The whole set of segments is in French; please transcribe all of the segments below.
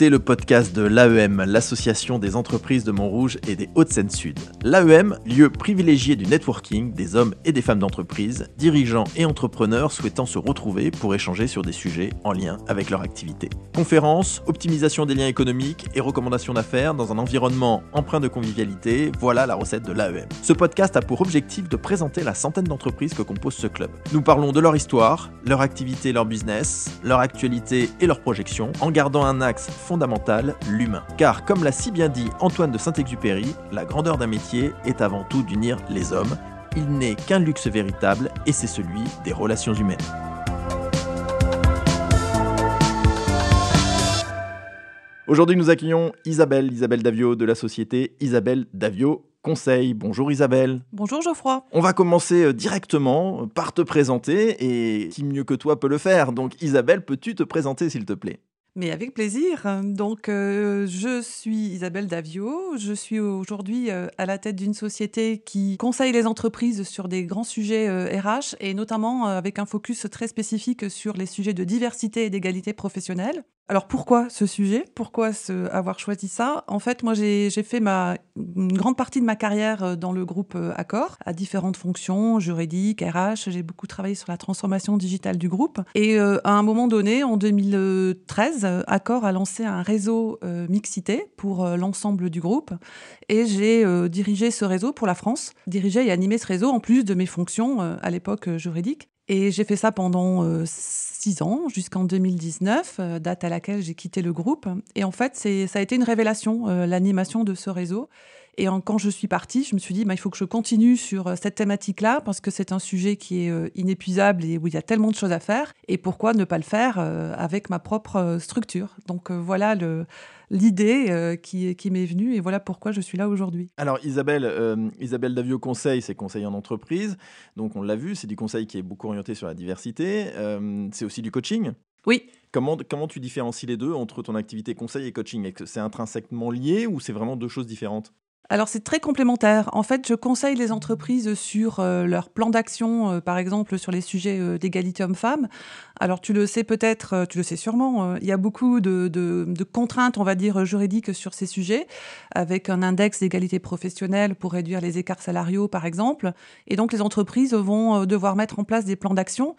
Écoutez le podcast de l'AEM, l'association des entreprises de Montrouge et des Hauts-de-Seine-Sud. L'AEM, lieu privilégié du networking des hommes et des femmes d'entreprise, dirigeants et entrepreneurs souhaitant se retrouver pour échanger sur des sujets en lien avec leur activité. Conférences, optimisation des liens économiques et recommandations d'affaires dans un environnement empreint de convivialité, voilà la recette de l'AEM. Ce podcast a pour objectif de présenter la centaine d'entreprises que compose ce club. Nous parlons de leur histoire, leur activité, leur business, leur actualité et leurs projections, en gardant un axe fondamental, l'humain. Car comme l'a si bien dit Antoine de Saint-Exupéry, la grandeur d'un métier est avant tout d'unir les hommes. Il n'est qu'un luxe véritable et c'est celui des relations humaines. Aujourd'hui, nous accueillons Isabelle, Isabelle Davio de la société Isabelle Davio Conseil. Bonjour Isabelle. Bonjour Geoffroy. On va commencer euh, directement par te présenter et qui mieux que toi peut le faire. Donc Isabelle, peux-tu te présenter s'il te plaît? Mais avec plaisir. Donc, euh, je suis Isabelle Davio. Je suis aujourd'hui euh, à la tête d'une société qui conseille les entreprises sur des grands sujets RH et notamment avec un focus très spécifique sur les sujets de diversité et d'égalité professionnelle. Alors pourquoi ce sujet? Pourquoi avoir choisi ça? En fait, moi j'ai fait ma, une grande partie de ma carrière euh, dans le groupe euh, Accor, à différentes fonctions, juridiques, RH. J'ai beaucoup travaillé sur la transformation digitale du groupe. Et euh, à un moment donné, en 2013, Accor a lancé un réseau mixité pour l'ensemble du groupe. Et j'ai dirigé ce réseau pour la France, dirigé et animé ce réseau en plus de mes fonctions à l'époque juridiques. Et j'ai fait ça pendant six ans, jusqu'en 2019, euh, date à laquelle j'ai quitté le groupe. Et en fait, ça a été une révélation, euh, l'animation de ce réseau. Et quand je suis partie, je me suis dit, bah, il faut que je continue sur euh, cette thématique-là, parce que c'est un sujet qui est inépuisable et où il y a tellement de choses à faire. Et pourquoi ne pas le faire avec ma propre structure? Donc voilà le l'idée euh, qui, qui m'est venue et voilà pourquoi je suis là aujourd'hui. Alors Isabelle, euh, Isabelle Davio Conseil, c'est conseiller en entreprise, donc on l'a vu, c'est du conseil qui est beaucoup orienté sur la diversité, euh, c'est aussi du coaching? Oui. Comment, comment tu différencies les deux entre ton activité conseil et coaching? C'est intrinsèquement lié ou c'est vraiment deux choses différentes? Alors c'est très complémentaire. En fait, je conseille les entreprises sur euh, leur plan d'action, euh, par exemple sur les sujets euh, d'égalité homme-femme. Alors tu le sais peut-être, tu le sais sûrement, il y a beaucoup de, contraintes, on va dire, juridiques sur ces sujets, avec un index d'égalité professionnelle pour réduire les écarts salariaux, par exemple. Et donc les entreprises vont devoir mettre en place des plans d'action.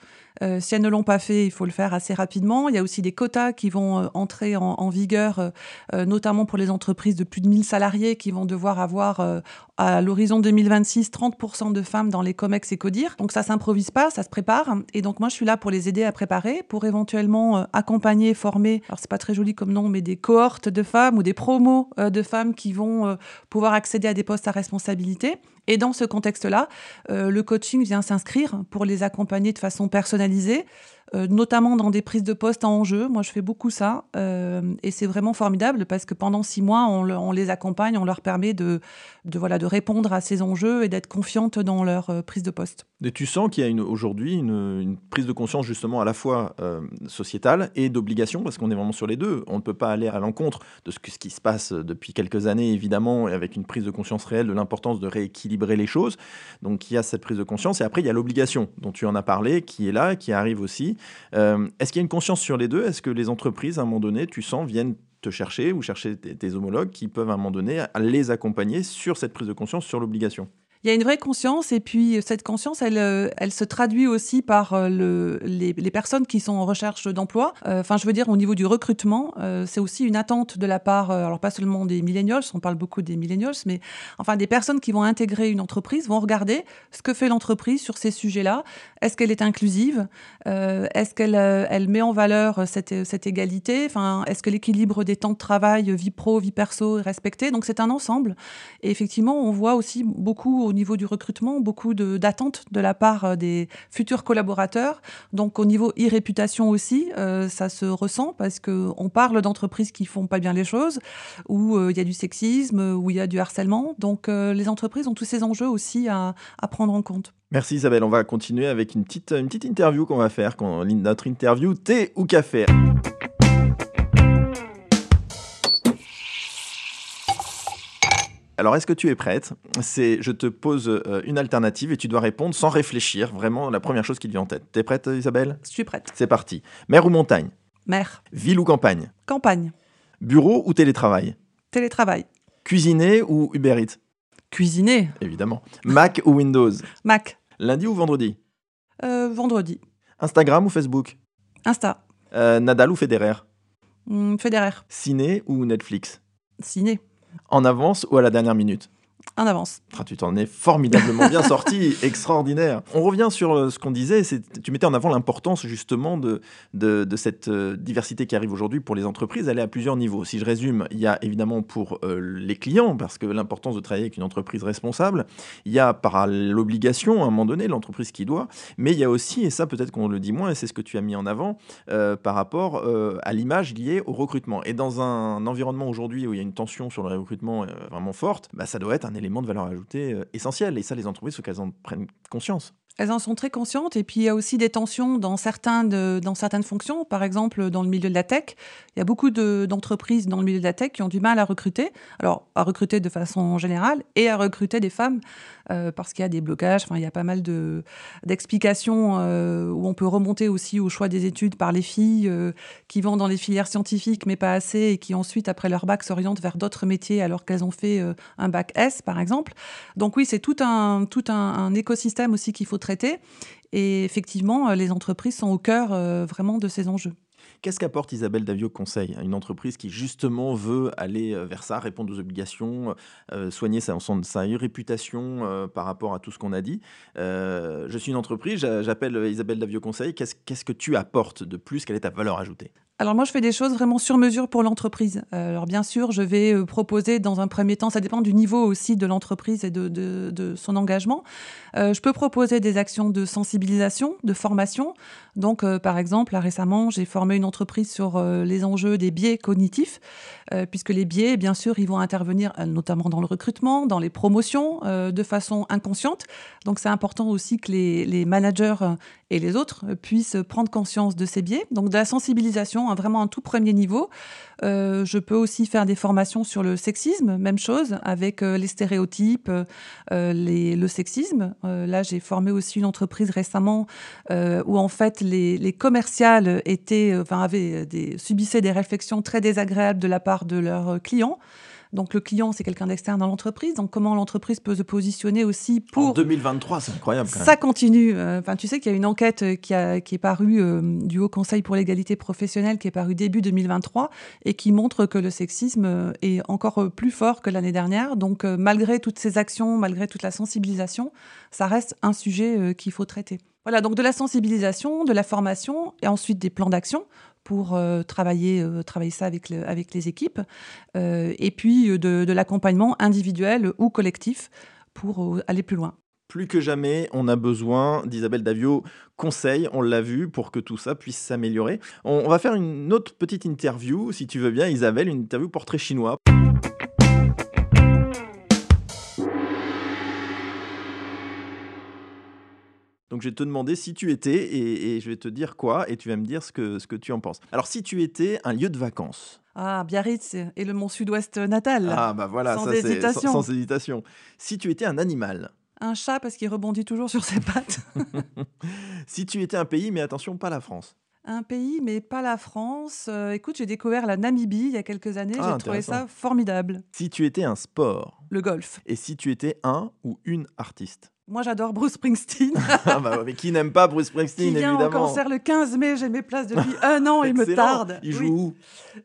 si elles ne l'ont pas fait, il faut le faire assez rapidement. Il y a aussi des quotas qui vont entrer en, vigueur, notamment pour les entreprises de plus de 1000 salariés qui vont devoir avoir euh, à l'horizon 2026 30% de femmes dans les COMEX et CODIR. Donc ça s'improvise pas, ça se prépare. Et donc moi je suis là pour les aider à préparer, pour éventuellement euh, accompagner, former, alors c'est pas très joli comme nom, mais des cohortes de femmes ou des promos euh, de femmes qui vont pouvoir accéder à des postes à responsabilité. Et dans ce contexte-là, le coaching vient s'inscrire pour les accompagner de façon personnalisée. Euh, notamment dans des prises de poste en enjeu. Moi, je fais beaucoup ça. Euh, et c'est vraiment formidable parce que pendant six mois, on, les accompagne, on leur permet de, voilà, de répondre à ces enjeux et d'être confiante dans leur euh, prise de poste. Et tu sens qu'il y a aujourd'hui une, prise de conscience justement à la fois sociétale et d'obligation, parce qu'on est vraiment sur les deux. On ne peut pas aller à l'encontre de ce, qui se passe depuis quelques années, évidemment, avec une prise de conscience réelle de l'importance de rééquilibrer les choses. Donc il y a cette prise de conscience. Et après, il y a l'obligation dont tu en as parlé, qui est là, qui arrive aussi. Euh, est-ce qu'il y a une conscience sur les deux? Est-ce que les entreprises, à un moment donné, tu sens, viennent te chercher ou chercher tes, homologues qui peuvent à un moment donné les accompagner sur cette prise de conscience, sur l'obligation? Il y a une vraie conscience et puis euh, cette conscience, elle, euh, elle se traduit aussi par euh, le, les, les, personnes qui sont en recherche d'emploi. Enfin, je veux dire, au niveau du recrutement, c'est aussi une attente de la part, alors pas seulement des millennials, on parle beaucoup des millennials, mais enfin des personnes qui vont intégrer une entreprise vont regarder ce que fait l'entreprise sur ces sujets-là. Est-ce qu'elle est inclusive? Est-ce qu'elle elle met en valeur cette, cette égalité? Enfin, est-ce que l'équilibre des temps de travail, vie pro, vie perso est respecté? Donc c'est un ensemble. Et effectivement, on voit aussi beaucoup au niveau du recrutement, beaucoup d'attentes de, la part euh, des futurs collaborateurs. Donc au niveau e-réputation aussi, euh, ça se ressent parce qu'on parle d'entreprises qui font pas bien les choses, où euh, il y a du sexisme, où il y a du harcèlement. Donc les entreprises ont tous ces enjeux aussi à, prendre en compte. Merci Isabelle, on va continuer avec une petite, une petite interview qu'on va faire, notre interview thé ou café. Alors, est-ce que tu es prête? C'est, je te pose euh, une alternative et tu dois répondre sans réfléchir, vraiment la première chose qui te vient en tête. T'es prête, Isabelle? Je suis prête. C'est parti. Mer ou montagne? Mer. Ville ou campagne? Campagne. Bureau ou télétravail? Télétravail. Cuisiner ou Uber Eats? Cuisiner. Évidemment. Mac ou Windows? Mac. Lundi ou vendredi? Euh, vendredi. Instagram ou Facebook? Insta. Euh, Nadal ou Federer? Hmm, Federer. Ciné ou Netflix? Ciné. En avance ou à la dernière minute En avance. Ah, tu t'en es formidablement bien sorti, extraordinaire. On revient sur euh, ce qu'on disait, tu mettais en avant l'importance justement de, de, de cette euh, diversité qui arrive aujourd'hui pour les entreprises. Elle est à plusieurs niveaux. Si je résume, il y a évidemment pour euh, les clients, parce que l'importance de travailler avec une entreprise responsable. Il y a par l'obligation, à un moment donné, l'entreprise qui doit. Mais il y a aussi, et ça peut-être qu'on le dit moins, et c'est ce que tu as mis en avant, euh, par rapport euh, à l'image liée au recrutement. Et dans un environnement aujourd'hui où il y a une tension sur le recrutement vraiment forte, bah, ça doit être un élément de valeur ajoutée euh, essentiel. Et ça, les entreprises, il qu'elles en prennent conscience. Elles en sont très conscientes. Et puis, il y a aussi des tensions dans, certains de- dans certaines fonctions. Par exemple, dans le milieu de la tech, il y a beaucoup de- d'entreprises dans le milieu de la tech qui ont du mal à recruter. Alors, à recruter de façon générale et à recruter des femmes euh, parce qu'il y a des blocages. Enfin, il y a pas mal de- d'explications euh, où on peut remonter aussi au choix des études par les filles euh, qui vont dans les filières scientifiques, mais pas assez, et qui ensuite, après leur bac, s'orientent vers d'autres métiers alors qu'elles ont fait euh, un bac S, par exemple. Donc oui, c'est tout un, tout un écosystème aussi qu'il faut traiter. Et effectivement, euh, les entreprises sont au cœur euh, vraiment de ces enjeux. Qu'est-ce qu'apporte Isabelle Davio Conseil une entreprise qui justement veut aller euh, vers ça, répondre aux obligations, soigner sa, réputation par rapport à tout ce qu'on a dit? Je suis une entreprise, j'a- j'appelle Isabelle Davio Conseil. Qu'est-ce que tu apportes de plus? Quelle est ta valeur ajoutée? Alors moi, je fais des choses vraiment sur mesure pour l'entreprise. Euh, alors bien sûr, je vais euh, proposer dans un premier temps, ça dépend du niveau aussi de l'entreprise et de, son engagement. Euh, je peux proposer des actions de sensibilisation, de formation. Donc par exemple, là, récemment, j'ai formé une entreprise sur les enjeux des biais cognitifs, puisque les biais, bien sûr, ils vont intervenir notamment dans le recrutement, dans les promotions, de façon inconsciente. Donc c'est important aussi que les, managers et les autres puissent prendre conscience de ces biais. Donc de la sensibilisation à vraiment un tout premier niveau. Euh, je peux aussi faire des formations sur le sexisme, même chose, avec euh, les stéréotypes, euh, le sexisme. Là, j'ai formé aussi une entreprise récemment où en fait les, les commerciales avaient des, subissaient des réflexions très désagréables de la part de leurs clients. Donc le client, c'est quelqu'un d'externe dans l'entreprise. Donc comment l'entreprise peut se positionner aussi En pour 2023, c'est incroyable quand même. ça continue. Euh, Enfin, tu sais qu'il y a une enquête euh, qui, a- qui est parue euh, du Haut Conseil pour l'égalité professionnelle qui est parue début 2023 et qui montre que le sexisme est encore plus fort que l'année dernière. Donc, malgré toutes ces actions, malgré toute la sensibilisation, ça reste un sujet qu'il faut traiter. Voilà, donc de la sensibilisation, de la formation et ensuite des plans d'action pour euh, travailler, euh, travailler ça avec, le- avec les équipes, euh, et puis de, l'accompagnement individuel ou collectif pour aller plus loin. Plus que jamais, on a besoin d'Isabelle Davio Conseil, on l'a vu, pour que tout ça puisse s'améliorer. On va faire une autre petite interview, si tu veux bien, Isabelle, une interview portrait chinois. Donc je vais te demander si tu étais, et, et je vais te dire quoi, et tu vas me dire ce que, ce que tu en penses. Alors si tu étais un lieu de vacances, Ah, Biarritz et le Mont Sud-Ouest natal. ah bah voilà, Sans ça hésitation. sans, sans hésitation. Si tu étais un animal, Un chat parce qu'il rebondit toujours sur ses pattes. si tu étais un pays, mais attention, pas la France. Un pays, mais pas la France. Euh, écoute, j'ai découvert la Namibie il y a quelques années. Ah, j'ai trouvé ça formidable. Si tu étais un sport, Le golf. et si tu étais un ou une artiste. Moi, j'adore Bruce Springsteen. ah bah mais qui n'aime pas Bruce qui Springsteen, vient en évidemment concert le 15 mai. J'ai mes places depuis un an. Il me tarde. Il joue Oui. où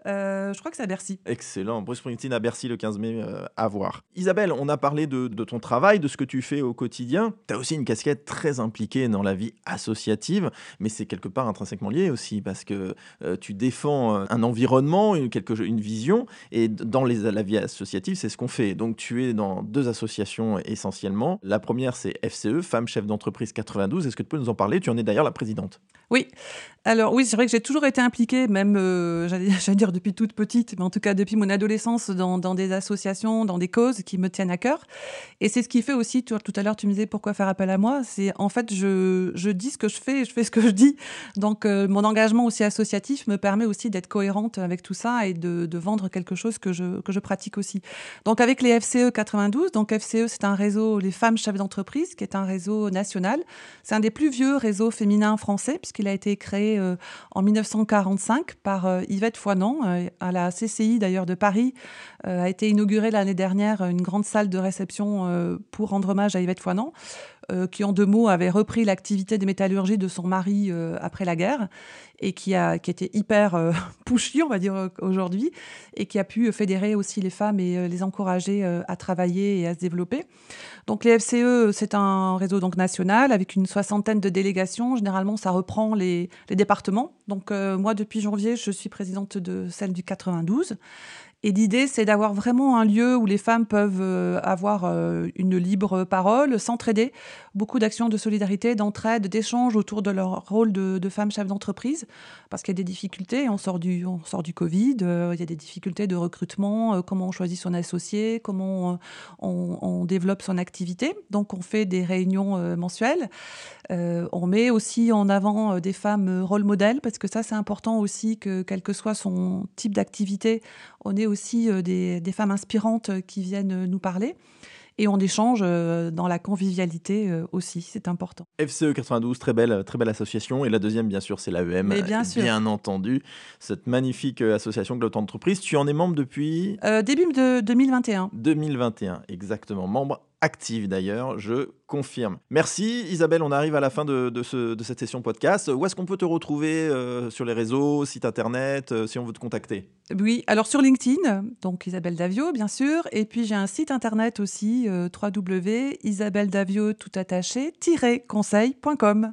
Euh, Je crois que c'est à Bercy. Excellent. Bruce Springsteen à Bercy le 15 mai, euh, à voir. Isabelle, on a parlé de, de ton travail, de ce que tu fais au quotidien. Tu as aussi une casquette très impliquée dans la vie associative, mais c'est quelque part intrinsèquement lié aussi, parce que euh, tu défends un environnement, une, quelque, une vision, et dans les, la vie associative, c'est ce qu'on fait. Donc tu es dans deux associations essentiellement. La première, c'est FCE, Femmes Chefs d'entreprise 92. Est-ce que tu peux nous en parler? Tu en es d'ailleurs la présidente. Oui. Alors oui, c'est vrai que j'ai toujours été impliquée, même, euh, j'allais dire depuis toute petite, mais en tout cas depuis mon adolescence, dans, des associations, dans des causes qui me tiennent à cœur. Et c'est ce qui fait aussi, tout à l'heure tu me disais pourquoi faire appel à moi, c'est en fait je, dis ce que je fais, je fais ce que je dis. Donc euh, mon engagement aussi associatif me permet aussi d'être cohérente avec tout ça et de, de vendre quelque chose que je, que je pratique aussi. Donc avec les FCE 92, donc FCE c'est un réseau, les femmes chefs d'entreprise, qui est un réseau national. C'est un des plus vieux réseaux féminins français, puisqu'il a été créé en 1945 par Yvette Foinan, à la CCI d'ailleurs de Paris. a été inaugurée l'année dernière une grande salle de réception pour rendre hommage à Yvette Foinan. Euh, qui en deux mots avait repris l'activité des métallurgies de son mari euh, après la guerre et qui, a, qui était hyper euh, pushy, on va dire aujourd'hui, et qui a pu fédérer aussi les femmes et les encourager à travailler et à se développer. Donc les FCE, c'est un réseau donc national avec une soixantaine de délégations. Généralement, ça reprend les, départements. Donc moi, depuis janvier, je suis présidente de celle du 92. Et l'idée, c'est d'avoir vraiment un lieu où les femmes peuvent euh, avoir euh, une libre parole, s'entraider, beaucoup d'actions de solidarité, d'entraide, d'échange autour de leur rôle de, femmes chefs d'entreprise, parce qu'il y a des difficultés, on sort du, on sort du Covid, euh, il y a des difficultés de recrutement, comment on choisit son associé, comment on, développe son activité. Donc on fait des réunions mensuelles. On met aussi en avant des femmes rôle modèles, parce que ça c'est important aussi que quel que soit son type d'activité, on est aussi euh, des, femmes inspirantes euh, qui viennent euh, nous parler. Et on échange dans la convivialité aussi, c'est important. FCE 92, très belle, très belle association. Et la deuxième, bien sûr, c'est l'AEM. Bien, bien entendu, cette magnifique association de l'auto-entreprise. Tu en es membre depuis Début de 2021. 2021, exactement. Membre active d'ailleurs, je confirme. Merci Isabelle, on arrive à la fin de, cette session podcast. Où est-ce qu'on peut te retrouver euh, sur les réseaux, site internet, euh, si on veut te contacter? Oui, alors sur LinkedIn, donc Isabelle Davio bien sûr, et puis j'ai un site internet aussi, euh, www.isabelledavio tout attaché-conseil.com.